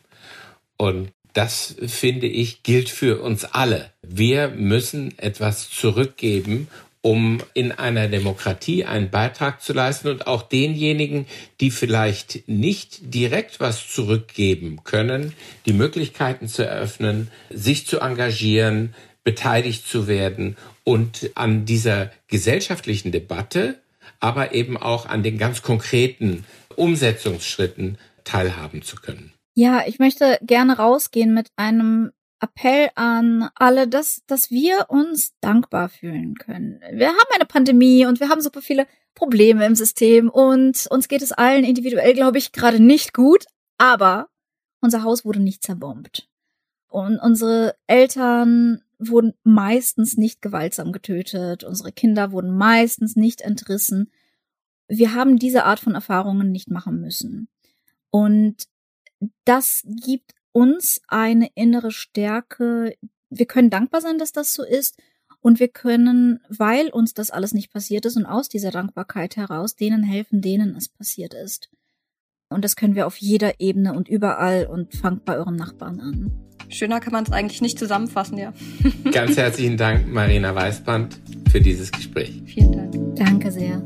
Und das, finde ich, gilt für uns alle. Wir müssen etwas zurückgeben, um in einer Demokratie einen Beitrag zu leisten und auch denjenigen, die vielleicht nicht direkt was zurückgeben können, die Möglichkeiten zu eröffnen, sich zu engagieren, beteiligt zu werden und an dieser gesellschaftlichen Debatte, aber eben auch an den ganz konkreten Umsetzungsschritten teilhaben zu können. Ja, ich möchte gerne rausgehen mit einem Appell an alle, dass, dass wir uns dankbar fühlen können. Wir haben eine Pandemie und wir haben super viele Probleme im System und uns geht es allen individuell, glaube ich, gerade nicht gut, aber unser Haus wurde nicht zerbombt. Und unsere Eltern wurden meistens nicht gewaltsam getötet, unsere Kinder wurden meistens nicht entrissen. Wir haben diese Art von Erfahrungen nicht machen müssen. Und das gibt uns eine innere Stärke. Wir können dankbar sein, dass das so ist. Und wir können, weil uns das alles nicht passiert ist und aus dieser Dankbarkeit heraus, denen helfen, denen es passiert ist. Und das können wir auf jeder Ebene und überall und fangt bei euren Nachbarn an. Schöner kann man es eigentlich nicht zusammenfassen, ja. Ganz herzlichen Dank, Marina Weißband, für dieses Gespräch. Vielen Dank. Danke sehr.